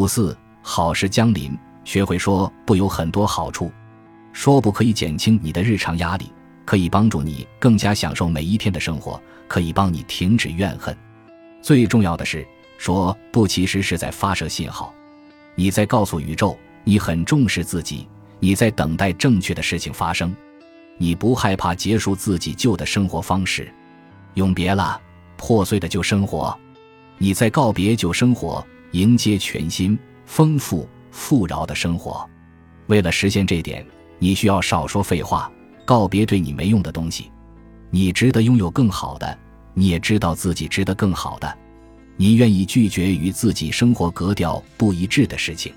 五四，好事将临，学会说不有很多好处。说不可以减轻你的日常压力，可以帮助你更加享受每一天的生活，可以帮你停止怨恨。最重要的是，说不其实是在发射信号，你在告诉宇宙，你很重视自己，你在等待正确的事情发生，你不害怕结束自己旧的生活方式，永别了破碎的旧生活，你在告别旧生活，迎接全新、丰富、富饶的生活。为了实现这点。你需要少说废话，告别对你没用的东西。你值得拥有更好的，你也知道自己值得更好的。你愿意拒绝与自己生活格调不一致的事情。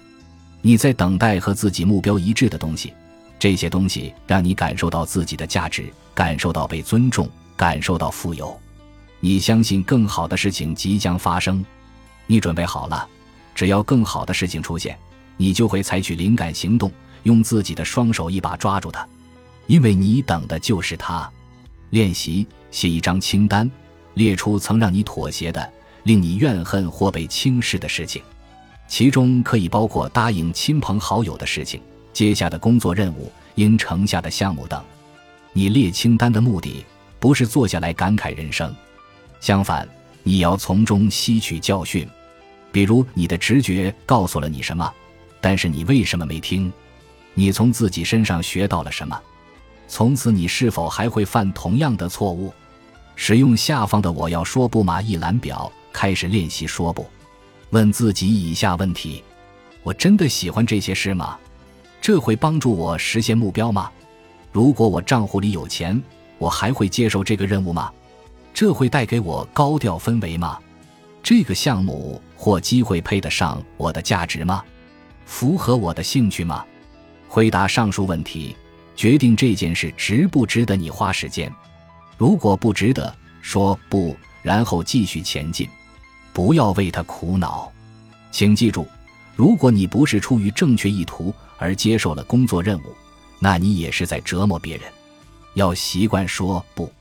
你在等待和自己目标一致的东西。这些东西让你感受到自己的价值，感受到被尊重，感受到富有。你相信更好的事情即将发生。你准备好了，只要更好的事情出现，你就会采取灵感行动。用自己的双手一把抓住它，因为你等的就是它。练习写一张清单，列出曾让你妥协的、令你怨恨或被轻视的事情，其中可以包括答应亲朋好友的事情、接下的工作任务、应承下的项目等。你列清单的目的不是坐下来感慨人生，相反，你要从中吸取教训。比如，你的直觉告诉了你什么，但是你为什么没听？你从自己身上学到了什么？从此你是否还会犯同样的错误？使用下方的“我要说不”码一览表，开始练习说不。问自己以下问题：我真的喜欢这些事吗？这会帮助我实现目标吗？如果我账户里有钱，我还会接受这个任务吗？这会带给我高调氛围吗？这个项目或机会配得上我的价值吗？符合我的兴趣吗？回答上述问题，决定这件事值不值得你花时间。如果不值得，说不，然后继续前进，不要为他苦恼。请记住，如果你不是出于正确意图而接受了工作任务，那你也是在折磨别人。要习惯说不。